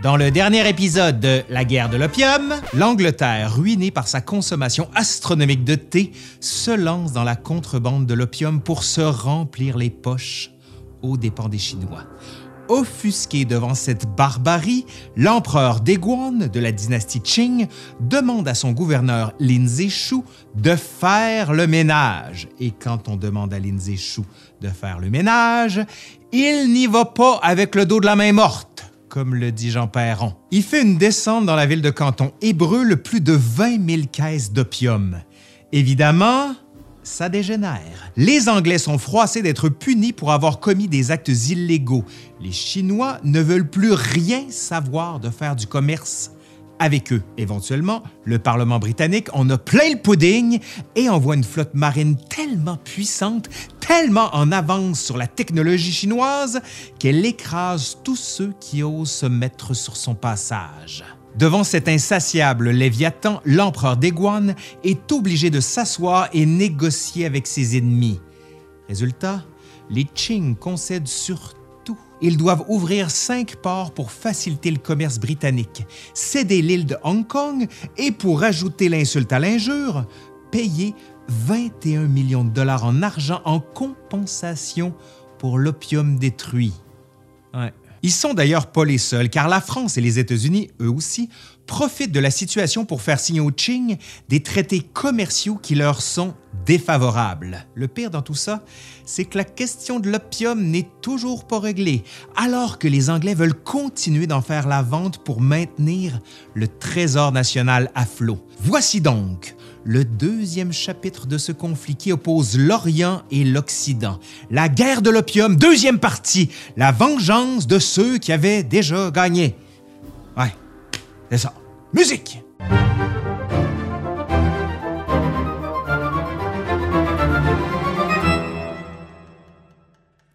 Dans le dernier épisode de La guerre de l'opium, l'Angleterre, ruinée par sa consommation astronomique de thé, se lance dans la contrebande de l'opium pour se remplir les poches aux dépens des Chinois. Offusqué devant cette barbarie, l'empereur Daeguan de la dynastie Qing demande à son gouverneur Lin Zexu de faire le ménage. Et quand on demande à Lin Zexu de faire le ménage, il n'y va pas avec le dos de la main morte comme le dit Jean Perron. Il fait une descente dans la ville de Canton et brûle plus de 20 000 caisses d'opium. Évidemment, ça dégénère. Les Anglais sont froissés d'être punis pour avoir commis des actes illégaux. Les Chinois ne veulent plus rien savoir de faire du commerce avec eux. Éventuellement, le Parlement britannique en a plein le pudding et envoie une flotte marine tellement puissante, tellement en avance sur la technologie chinoise, qu'elle écrase tous ceux qui osent se mettre sur son passage. Devant cet insatiable Léviathan, l'empereur Daeguan est obligé de s'asseoir et négocier avec ses ennemis. Résultat, les Qing concèdent sur ils doivent ouvrir cinq ports pour faciliter le commerce britannique, céder l'île de Hong Kong et, pour ajouter l'insulte à l'injure, payer 21 millions de dollars en argent en compensation pour l'opium détruit. Ils sont d'ailleurs pas les seuls, car la France et les États-Unis, eux aussi, profitent de la situation pour faire signer aux Qing des traités commerciaux qui leur sont défavorables. Le pire dans tout ça, c'est que la question de l'opium n'est toujours pas réglée, alors que les Anglais veulent continuer d'en faire la vente pour maintenir le trésor national à flot. Voici donc le deuxième chapitre de ce conflit qui oppose l'Orient et l'Occident. La guerre de l'opium, deuxième partie, la vengeance de ceux qui avaient déjà gagné. Ouais, c'est ça. Musique!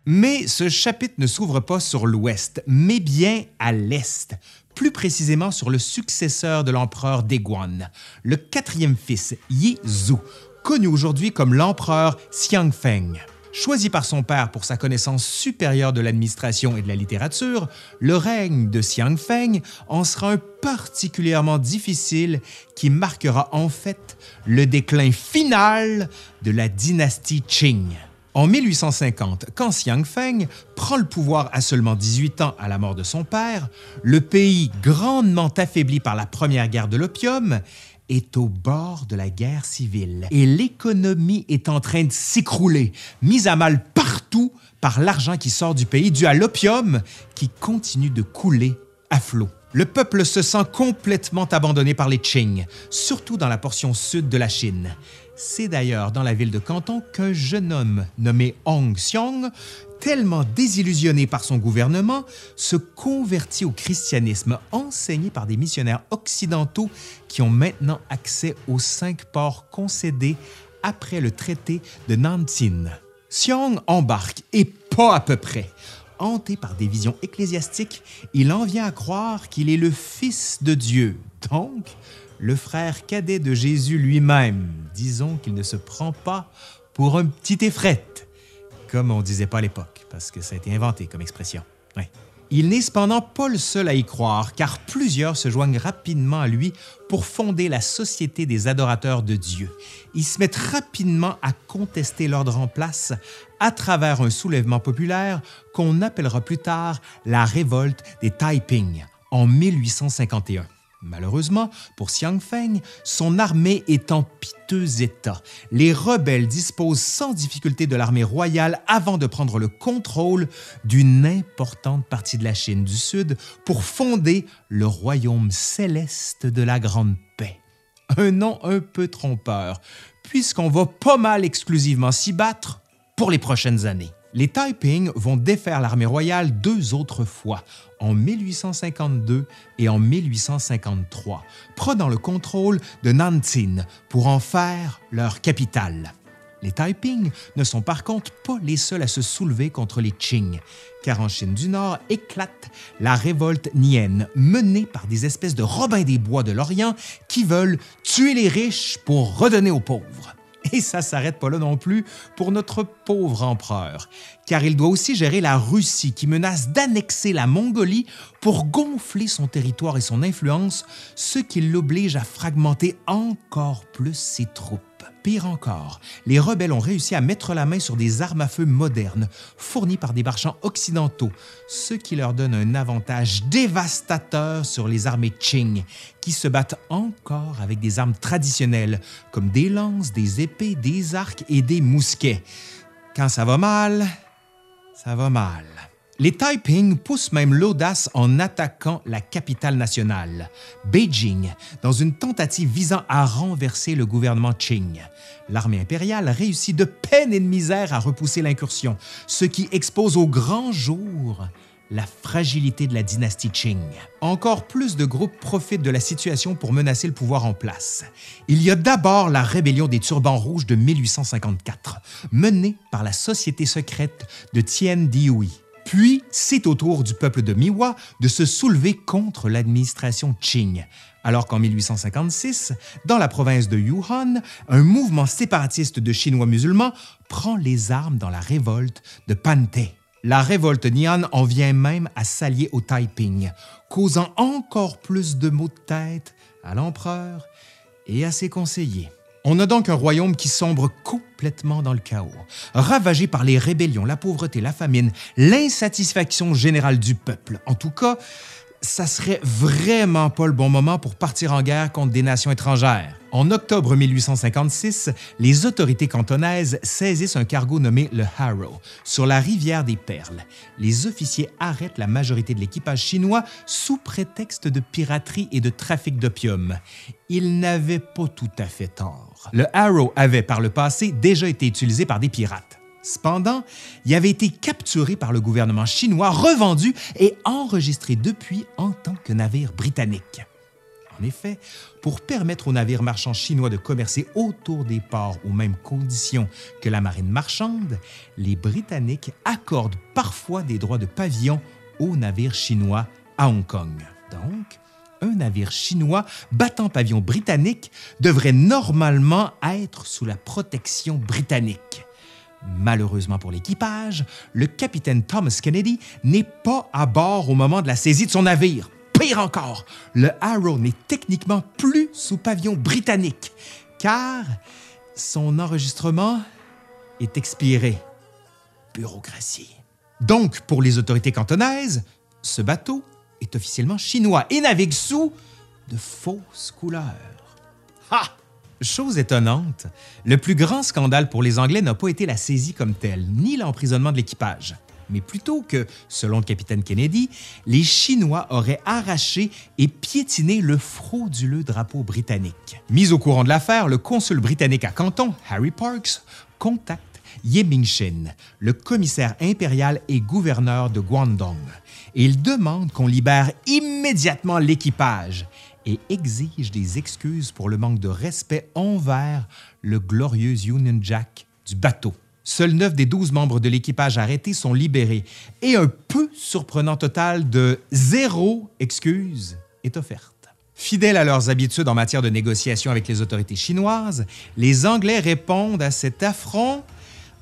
Mais ce chapitre ne s'ouvre pas sur l'ouest, mais bien à l'est, plus précisément sur le successeur de l'empereur Daeguan, le quatrième fils, Yi Zhu, connu aujourd'hui comme l'empereur Xiangfeng. Choisi par son père pour sa connaissance supérieure de l'administration et de la littérature, le règne de Xiangfeng en sera un particulièrement difficile qui marquera en fait le déclin final de la dynastie Qing. En 1850, quand Xiang Feng prend le pouvoir à seulement 18 ans à la mort de son père, le pays, grandement affaibli par la première guerre de l'opium, est au bord de la guerre civile et l'économie est en train de s'écrouler, mise à mal partout par l'argent qui sort du pays dû à l'opium qui continue de couler à flot. Le peuple se sent complètement abandonné par les Qing, surtout dans la portion sud de la Chine. C'est d'ailleurs dans la ville de Canton qu'un jeune homme nommé Hong Xiong, tellement désillusionné par son gouvernement, se convertit au christianisme enseigné par des missionnaires occidentaux qui ont maintenant accès aux cinq ports concédés après le traité de Nantin. Xiong embarque, et pas à peu près. Hanté par des visions ecclésiastiques, il en vient à croire qu'il est le Fils de Dieu, donc le frère cadet de Jésus lui-même. Disons qu'il ne se prend pas pour un petit effrette, comme on disait pas à l'époque, parce que ça a été inventé comme expression. Il n'est cependant pas le seul à y croire, car plusieurs se joignent rapidement à lui pour fonder la Société des adorateurs de Dieu. Ils se mettent rapidement à contester l'ordre en place à travers un soulèvement populaire qu'on appellera plus tard la révolte des Taiping en 1851. Malheureusement, pour Xiang Feng, son armée est en piteux état. Les rebelles disposent sans difficulté de l'armée royale avant de prendre le contrôle d'une importante partie de la Chine du Sud pour fonder le royaume céleste de la Grande Paix. Un nom un peu trompeur, puisqu'on va pas mal exclusivement s'y battre pour les prochaines années. Les Taiping vont défaire l'armée royale deux autres fois, en 1852 et en 1853, prenant le contrôle de Nantin pour en faire leur capitale. Les Taiping ne sont par contre pas les seuls à se soulever contre les Qing, car en Chine du Nord éclate la révolte Nien, menée par des espèces de Robins des Bois de l'Orient qui veulent tuer les riches pour redonner aux pauvres. Et ça s'arrête pas là non plus pour notre pauvre empereur, car il doit aussi gérer la Russie qui menace d'annexer la Mongolie pour gonfler son territoire et son influence, ce qui l'oblige à fragmenter encore plus ses troupes. Pire encore, les rebelles ont réussi à mettre la main sur des armes à feu modernes, fournies par des marchands occidentaux, ce qui leur donne un avantage dévastateur sur les armées Qing, qui se battent encore avec des armes traditionnelles, comme des lances, des épées, des arcs et des mousquets. Quand ça va mal, ça va mal. Les Taiping poussent même l'audace en attaquant la capitale nationale, Beijing, dans une tentative visant à renverser le gouvernement Qing. L'armée impériale réussit de peine et de misère à repousser l'incursion, ce qui expose au grand jour la fragilité de la dynastie Qing. Encore plus de groupes profitent de la situation pour menacer le pouvoir en place. Il y a d'abord la rébellion des Turbans Rouges de 1854, menée par la société secrète de Tien Dihui. Puis, c'est au tour du peuple de Miwa de se soulever contre l'administration Qing, alors qu'en 1856, dans la province de Yunnan, un mouvement séparatiste de Chinois musulmans prend les armes dans la révolte de Pantay. La révolte Nian en vient même à s'allier au Taiping, causant encore plus de maux de tête à l'empereur et à ses conseillers. On a donc un royaume qui sombre complètement dans le chaos, ravagé par les rébellions, la pauvreté, la famine, l'insatisfaction générale du peuple. En tout cas, ça serait vraiment pas le bon moment pour partir en guerre contre des nations étrangères. En octobre 1856, les autorités cantonaises saisissent un cargo nommé le Harrow sur la rivière des Perles. Les officiers arrêtent la majorité de l'équipage chinois sous prétexte de piraterie et de trafic d'opium. Ils n'avaient pas tout à fait tort. Le Harrow avait par le passé déjà été utilisé par des pirates. Cependant, il avait été capturé par le gouvernement chinois, revendu et enregistré depuis en tant que navire britannique. En effet, pour permettre aux navires marchands chinois de commercer autour des ports aux mêmes conditions que la marine marchande, les Britanniques accordent parfois des droits de pavillon aux navires chinois à Hong Kong. Donc, un navire chinois battant pavillon britannique devrait normalement être sous la protection britannique. Malheureusement pour l'équipage, le capitaine Thomas Kennedy n'est pas à bord au moment de la saisie de son navire. Pire encore, le Arrow n'est techniquement plus sous pavillon britannique, car son enregistrement est expiré. Bureaucratie. Donc, pour les autorités cantonaises, ce bateau est officiellement chinois et navigue sous de fausses couleurs. Ha! Chose étonnante, le plus grand scandale pour les Anglais n'a pas été la saisie comme telle, ni l'emprisonnement de l'équipage, mais plutôt que, selon le capitaine Kennedy, les Chinois auraient arraché et piétiné le frauduleux drapeau britannique. Mis au courant de l'affaire, le consul britannique à Canton, Harry Parks, contacte Ye Mingchen, le commissaire impérial et gouverneur de Guangdong, et il demande qu'on libère immédiatement l'équipage et exige des excuses pour le manque de respect envers le glorieux Union Jack du bateau. Seuls neuf des douze membres de l'équipage arrêtés sont libérés et un peu surprenant total de zéro excuse est offerte. Fidèles à leurs habitudes en matière de négociation avec les autorités chinoises, les Anglais répondent à cet affront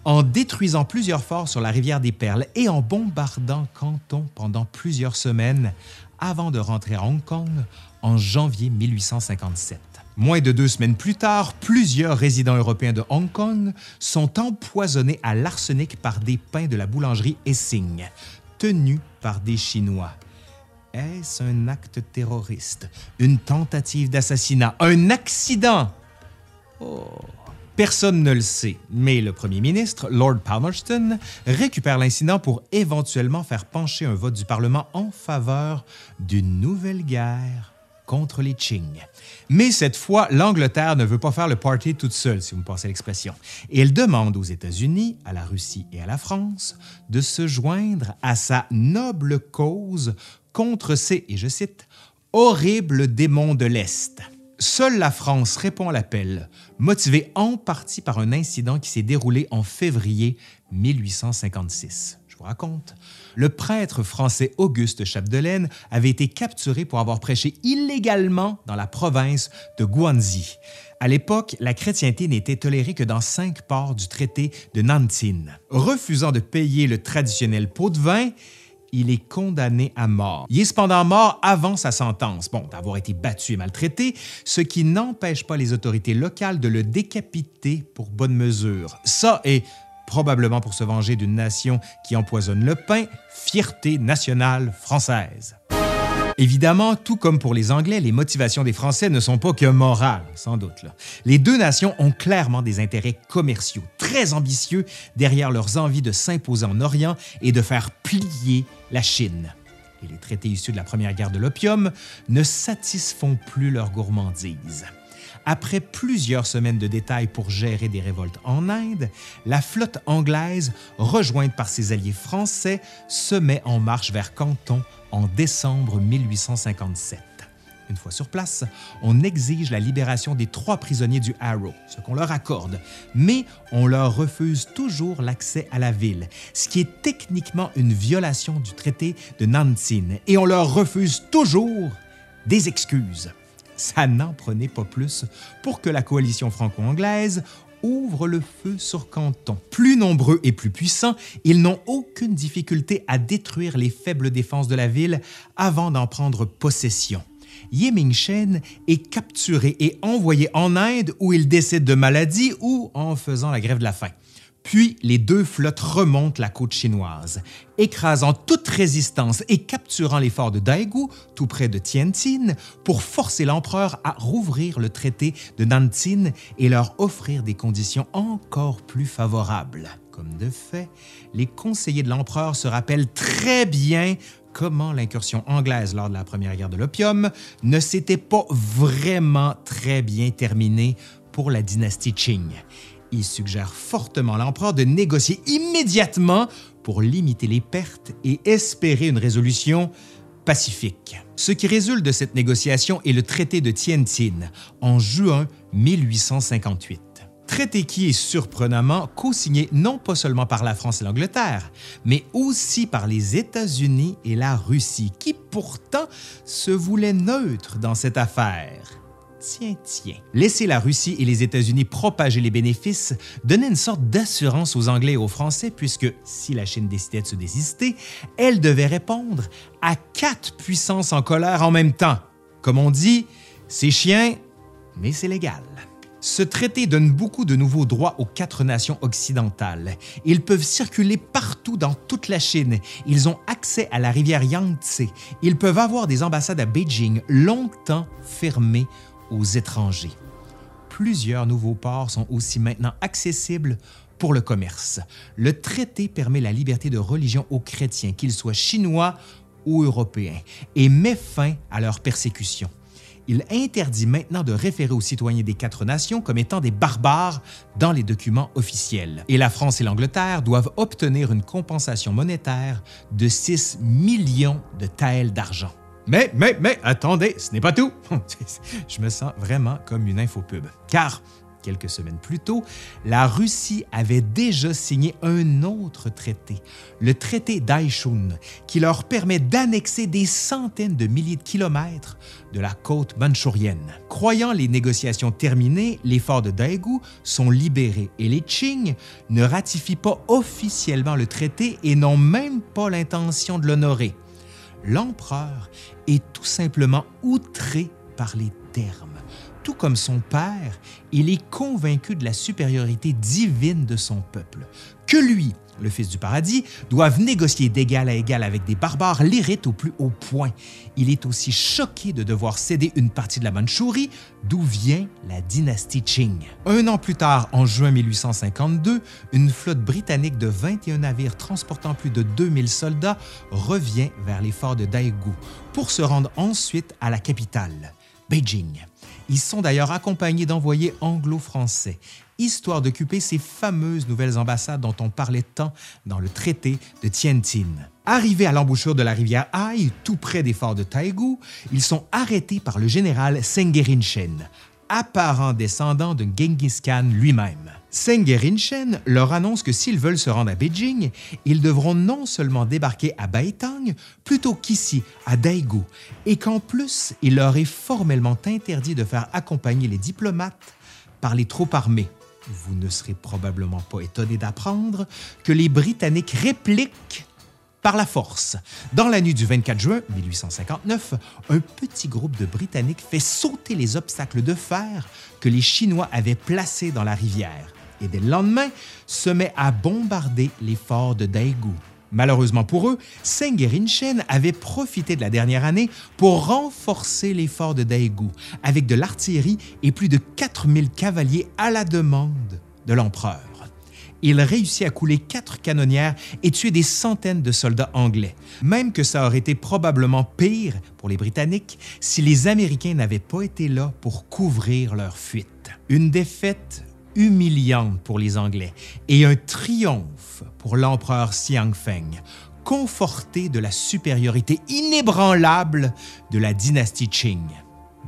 en détruisant plusieurs forts sur la rivière des Perles et en bombardant Canton pendant plusieurs semaines avant de rentrer à Hong Kong en janvier 1857. Moins de deux semaines plus tard, plusieurs résidents européens de Hong Kong sont empoisonnés à l'arsenic par des pains de la boulangerie Essing, tenus par des Chinois. Est-ce un acte terroriste, une tentative d'assassinat, un accident? Oh. Personne ne le sait, mais le premier ministre, Lord Palmerston, récupère l'incident pour éventuellement faire pencher un vote du Parlement en faveur d'une nouvelle guerre contre les Qing. Mais cette fois, l'Angleterre ne veut pas faire le party toute seule, si vous me passez l'expression. Et elle demande aux États-Unis, à la Russie et à la France de se joindre à sa noble cause contre ces, et je cite, horribles démons de l'Est. Seule la France répond à l'appel, motivée en partie par un incident qui s'est déroulé en février 1856. Je vous raconte. Le prêtre français Auguste Chapdelaine avait été capturé pour avoir prêché illégalement dans la province de Guangxi. À l'époque, la chrétienté n'était tolérée que dans cinq ports du traité de Nantin. Refusant de payer le traditionnel pot de vin, il est condamné à mort. Il est cependant mort avant sa sentence, bon, d'avoir été battu et maltraité, ce qui n'empêche pas les autorités locales de le décapiter pour bonne mesure. Ça est probablement pour se venger d'une nation qui empoisonne le pain, fierté nationale française. Évidemment, tout comme pour les Anglais, les motivations des Français ne sont pas que morales, sans doute. Les deux nations ont clairement des intérêts commerciaux très ambitieux derrière leurs envies de s'imposer en Orient et de faire plier la Chine. Et les traités issus de la première guerre de l'opium ne satisfont plus leurs gourmandises. Après plusieurs semaines de détails pour gérer des révoltes en Inde, la flotte anglaise, rejointe par ses alliés français, se met en marche vers Canton en décembre 1857. Une fois sur place, on exige la libération des trois prisonniers du Harrow, ce qu'on leur accorde, mais on leur refuse toujours l'accès à la ville, ce qui est techniquement une violation du traité de Nantin, et on leur refuse toujours des excuses. Ça n'en prenait pas plus pour que la coalition franco-anglaise ouvre le feu sur Canton. Plus nombreux et plus puissants, ils n'ont aucune difficulté à détruire les faibles défenses de la ville avant d'en prendre possession. Ye Shen est capturé et envoyé en Inde où il décède de maladie ou en faisant la grève de la faim. Puis les deux flottes remontent la côte chinoise, écrasant toute résistance et capturant les forts de Daegu, tout près de Tianjin, pour forcer l'empereur à rouvrir le traité de Nantin et leur offrir des conditions encore plus favorables. Comme de fait, les conseillers de l'empereur se rappellent très bien comment l'incursion anglaise lors de la première guerre de l'opium ne s'était pas vraiment très bien terminée pour la dynastie Qing. Il suggère fortement l'empereur de négocier immédiatement pour limiter les pertes et espérer une résolution pacifique. Ce qui résulte de cette négociation est le traité de Tianjin en juin 1858. Traité qui est surprenamment co-signé non pas seulement par la France et l'Angleterre, mais aussi par les États-Unis et la Russie, qui pourtant se voulaient neutres dans cette affaire tiens, tiens. Laisser la Russie et les États-Unis propager les bénéfices donnait une sorte d'assurance aux Anglais et aux Français, puisque si la Chine décidait de se désister, elle devait répondre à quatre puissances en colère en même temps. Comme on dit, c'est chien, mais c'est légal. Ce traité donne beaucoup de nouveaux droits aux quatre nations occidentales. Ils peuvent circuler partout dans toute la Chine. Ils ont accès à la rivière Yangtze. Ils peuvent avoir des ambassades à Beijing, longtemps fermées aux étrangers. Plusieurs nouveaux ports sont aussi maintenant accessibles pour le commerce. Le traité permet la liberté de religion aux chrétiens, qu'ils soient chinois ou européens, et met fin à leur persécution. Il interdit maintenant de référer aux citoyens des quatre nations comme étant des barbares dans les documents officiels. Et la France et l'Angleterre doivent obtenir une compensation monétaire de 6 millions de taels d'argent. Mais, mais, mais, attendez, ce n'est pas tout. Je me sens vraiment comme une infopub. Car, quelques semaines plus tôt, la Russie avait déjà signé un autre traité, le traité d'Aishun, qui leur permet d'annexer des centaines de milliers de kilomètres de la côte manchourienne. Croyant les négociations terminées, les forts de Daegu sont libérés et les Qing ne ratifient pas officiellement le traité et n'ont même pas l'intention de l'honorer l'empereur est tout simplement outré par les termes. Tout comme son père, il est convaincu de la supériorité divine de son peuple, que lui, le Fils du paradis, doivent négocier d'égal à égal avec des barbares l'irrite au plus haut point. Il est aussi choqué de devoir céder une partie de la Mandchourie, d'où vient la dynastie Qing. Un an plus tard, en juin 1852, une flotte britannique de 21 navires transportant plus de 2000 soldats revient vers les forts de Daegu pour se rendre ensuite à la capitale, Beijing. Ils sont d'ailleurs accompagnés d'envoyés anglo-français histoire d'occuper ces fameuses nouvelles ambassades dont on parlait tant dans le traité de Tianjin. Arrivés à l'embouchure de la rivière Hai, tout près des forts de Taegu, ils sont arrêtés par le général Sengerin Shen, apparent descendant de Genghis Khan lui-même. Seng Rinchen leur annonce que s'ils veulent se rendre à Beijing, ils devront non seulement débarquer à Baitang plutôt qu'ici, à Daegu, et qu'en plus, il leur est formellement interdit de faire accompagner les diplomates par les troupes armées. Vous ne serez probablement pas étonné d'apprendre que les Britanniques répliquent par la force. Dans la nuit du 24 juin 1859, un petit groupe de Britanniques fait sauter les obstacles de fer que les Chinois avaient placés dans la rivière et dès le lendemain se met à bombarder les forts de Daegu. Malheureusement pour eux, Seng Rinchen avait profité de la dernière année pour renforcer les forts de Daegu avec de l'artillerie et plus de 4000 cavaliers à la demande de l'empereur. Il réussit à couler quatre canonnières et tuer des centaines de soldats anglais, même que ça aurait été probablement pire pour les Britanniques si les Américains n'avaient pas été là pour couvrir leur fuite. Une défaite humiliante pour les Anglais et un triomphe pour l'empereur Xiang Feng, conforté de la supériorité inébranlable de la dynastie Qing.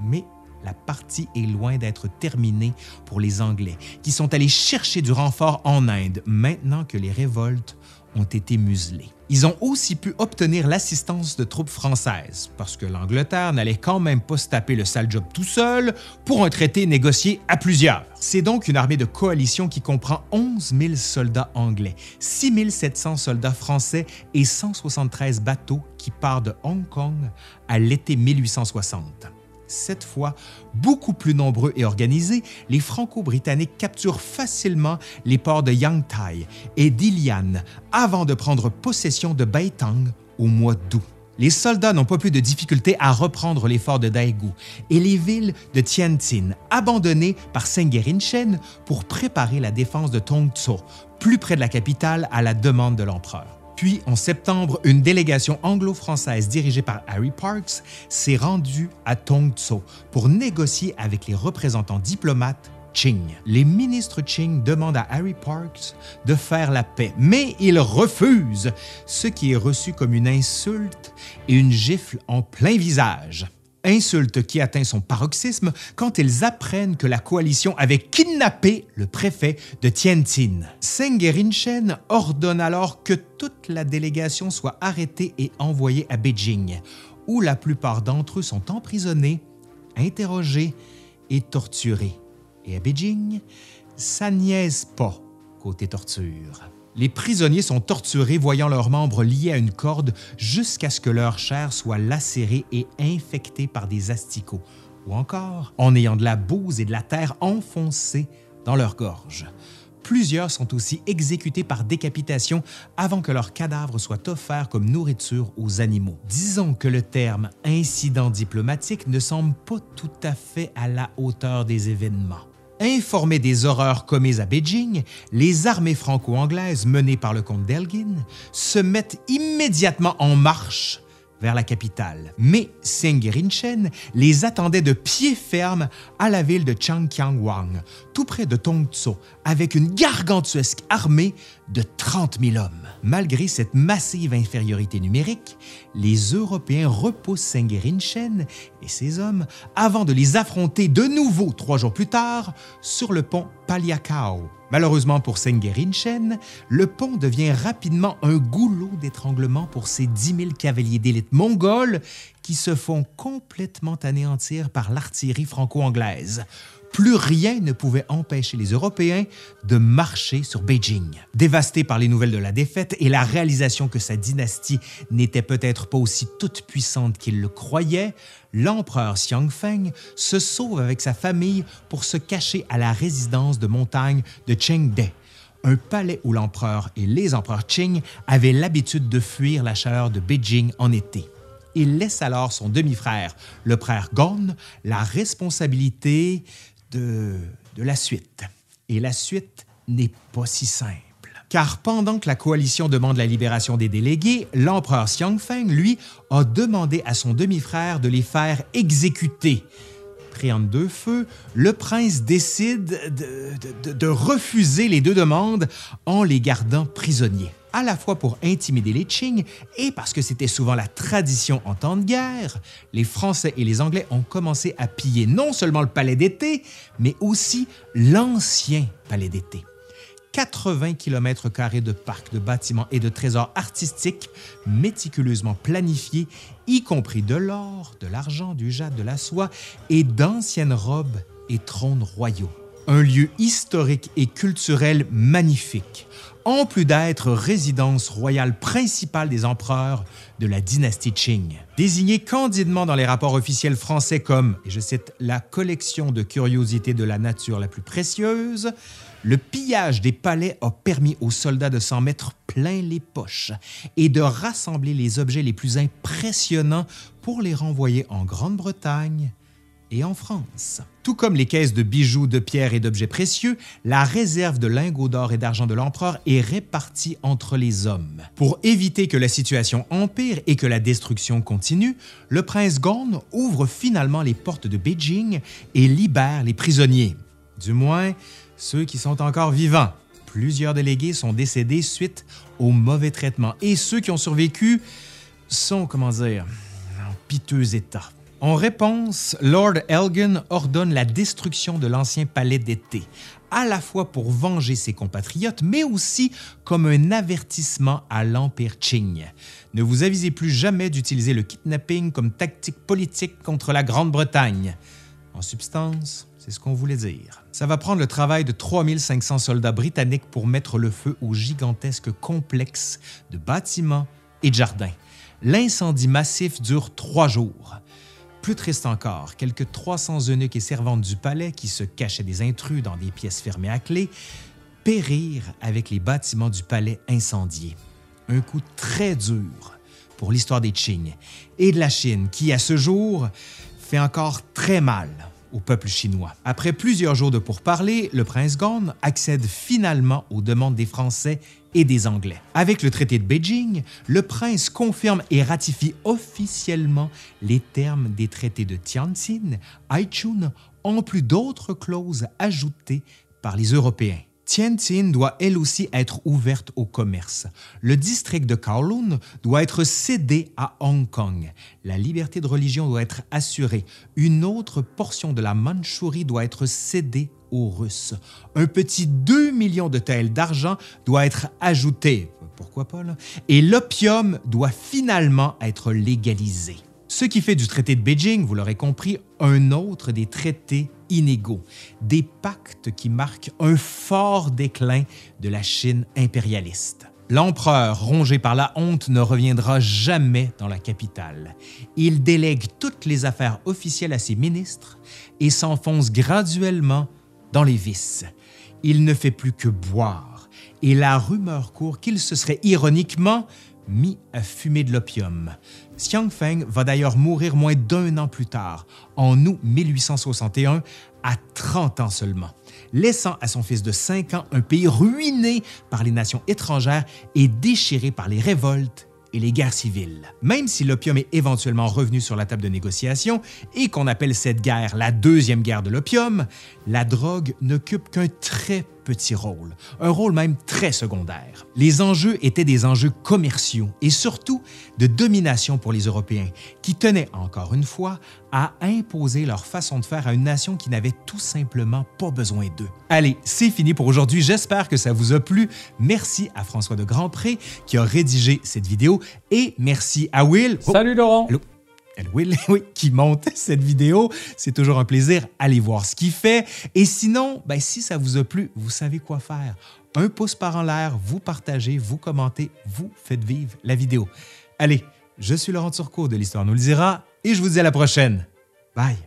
Mais la partie est loin d'être terminée pour les Anglais, qui sont allés chercher du renfort en Inde maintenant que les révoltes ont été muselés. Ils ont aussi pu obtenir l'assistance de troupes françaises, parce que l'Angleterre n'allait quand même pas se taper le sale job tout seul pour un traité négocié à plusieurs. C'est donc une armée de coalition qui comprend 11 000 soldats anglais, 6 700 soldats français et 173 bateaux qui partent de Hong Kong à l'été 1860 cette fois beaucoup plus nombreux et organisés, les Franco-Britanniques capturent facilement les ports de Yangtai et d'Ilian avant de prendre possession de Baitang au mois d'août. Les soldats n'ont pas plus de difficulté à reprendre les forts de Daegu et les villes de Tianjin, abandonnées par Rinchen pour préparer la défense de Tongzhou, plus près de la capitale à la demande de l'empereur. Puis, en septembre, une délégation anglo-française dirigée par Harry Parks s'est rendue à Tongzhou pour négocier avec les représentants diplomates Qing. Les ministres Qing demandent à Harry Parks de faire la paix, mais il refuse, ce qui est reçu comme une insulte et une gifle en plein visage insulte qui atteint son paroxysme quand ils apprennent que la coalition avait kidnappé le préfet de Tianjin. Seng Rinchen ordonne alors que toute la délégation soit arrêtée et envoyée à Beijing, où la plupart d'entre eux sont emprisonnés, interrogés et torturés. Et à Beijing, ça niaise pas côté torture. Les prisonniers sont torturés voyant leurs membres liés à une corde jusqu'à ce que leur chair soit lacérée et infectée par des asticots, ou encore en ayant de la bouse et de la terre enfoncée dans leur gorge. Plusieurs sont aussi exécutés par décapitation avant que leurs cadavres soient offerts comme nourriture aux animaux. Disons que le terme incident diplomatique ne semble pas tout à fait à la hauteur des événements. Informés des horreurs commises à Beijing, les armées franco-anglaises menées par le comte d'Elgin se mettent immédiatement en marche vers la capitale. Mais Rinchen les attendait de pied ferme à la ville de Changqiangwang, tout près de Tongzhou, avec une gargantuesque armée de 30 000 hommes. Malgré cette massive infériorité numérique, les Européens repoussent Rinchen et ses hommes avant de les affronter de nouveau trois jours plus tard sur le pont Paliakao. Malheureusement pour Rinchen, le pont devient rapidement un goulot d'étranglement pour ces 10 000 cavaliers d'élite mongols qui se font complètement anéantir par l'artillerie franco-anglaise plus rien ne pouvait empêcher les Européens de marcher sur Beijing. Dévasté par les nouvelles de la défaite et la réalisation que sa dynastie n'était peut-être pas aussi toute puissante qu'il le croyait, l'empereur Xiangfeng se sauve avec sa famille pour se cacher à la résidence de montagne de Chengde, un palais où l'empereur et les empereurs Qing avaient l'habitude de fuir la chaleur de Beijing en été. Il laisse alors son demi-frère, le frère Gon, la responsabilité de, la suite. Et la suite n'est pas si simple. Car pendant que la coalition demande la libération des délégués, l'empereur Xiangfeng, lui, a demandé à son demi-frère de les faire exécuter. Pris en deux feux, le prince décide de refuser les deux demandes en les gardant prisonniers à la fois pour intimider les Qing et parce que c'était souvent la tradition en temps de guerre, les Français et les Anglais ont commencé à piller non seulement le palais d'été, mais aussi l'ancien palais d'été. 80 km de parcs, de bâtiments et de trésors artistiques méticuleusement planifiés, y compris de l'or, de l'argent, du jade, de la soie et d'anciennes robes et trônes royaux. Un lieu historique et culturel magnifique, en plus d'être résidence royale principale des empereurs de la dynastie Qing. Désigné candidement dans les rapports officiels français comme, et je cite, la collection de curiosités de la nature la plus précieuse, le pillage des palais a permis aux soldats de s'en mettre plein les poches et de rassembler les objets les plus impressionnants pour les renvoyer en Grande-Bretagne, et en France. Tout comme les caisses de bijoux, de pierres et d'objets précieux, la réserve de lingots d'or et d'argent de l'empereur est répartie entre les hommes. Pour éviter que la situation empire et que la destruction continue, le prince Gorn ouvre finalement les portes de Beijing et libère les prisonniers, du moins ceux qui sont encore vivants. Plusieurs délégués sont décédés suite au mauvais traitement et ceux qui ont survécu sont, comment dire, en piteux état. En réponse, Lord Elgin ordonne la destruction de l'ancien palais d'été, à la fois pour venger ses compatriotes, mais aussi comme un avertissement à l'Empire Qing. Ne vous avisez plus jamais d'utiliser le kidnapping comme tactique politique contre la Grande-Bretagne. En substance, c'est ce qu'on voulait dire. Ça va prendre le travail de 3500 soldats britanniques pour mettre le feu au gigantesque complexe de bâtiments et de jardins. L'incendie massif dure trois jours. Plus triste encore, quelques 300 eunuques et servantes du palais qui se cachaient des intrus dans des pièces fermées à clé périrent avec les bâtiments du palais incendiés. Un coup très dur pour l'histoire des Qing et de la Chine qui, à ce jour, fait encore très mal au peuple chinois. Après plusieurs jours de pourparlers, le prince Gong accède finalement aux demandes des Français et des Anglais. Avec le traité de Beijing, le prince confirme et ratifie officiellement les termes des traités de Tianjin, Haichun, en plus d'autres clauses ajoutées par les Européens. Tianjin doit elle aussi être ouverte au commerce. Le district de Kowloon doit être cédé à Hong Kong. La liberté de religion doit être assurée. Une autre portion de la Mandchourie doit être cédée aux Russes. Un petit 2 millions de taels d'argent doit être ajouté. Pourquoi pas, là? Et l'opium doit finalement être légalisé. Ce qui fait du traité de Beijing, vous l'aurez compris, un autre des traités inégaux, des pactes qui marquent un fort déclin de la Chine impérialiste. L'empereur, rongé par la honte, ne reviendra jamais dans la capitale. Il délègue toutes les affaires officielles à ses ministres et s'enfonce graduellement dans les vices. Il ne fait plus que boire, et la rumeur court qu'il se serait ironiquement mis à fumer de l'opium. Xiang Feng va d'ailleurs mourir moins d'un an plus tard, en août 1861, à 30 ans seulement, laissant à son fils de 5 ans un pays ruiné par les nations étrangères et déchiré par les révoltes et les guerres civiles. Même si l'opium est éventuellement revenu sur la table de négociation et qu'on appelle cette guerre la deuxième guerre de l'opium, la drogue n'occupe qu'un très petit rôle, un rôle même très secondaire. Les enjeux étaient des enjeux commerciaux et surtout de domination pour les Européens, qui tenaient encore une fois à imposer leur façon de faire à une nation qui n'avait tout simplement pas besoin d'eux. Allez, c'est fini pour aujourd'hui. J'espère que ça vous a plu. Merci à François de Grandpré qui a rédigé cette vidéo et merci à Will. Oh, Salut Laurent. Allô? Will, oui, qui monte cette vidéo. C'est toujours un plaisir. Allez voir ce qu'il fait. Et sinon, ben, si ça vous a plu, vous savez quoi faire. Un pouce par en l'air, vous partagez, vous commentez, vous faites vivre la vidéo. Allez, je suis Laurent Turcot de l'Histoire nous le dira et je vous dis à la prochaine. Bye!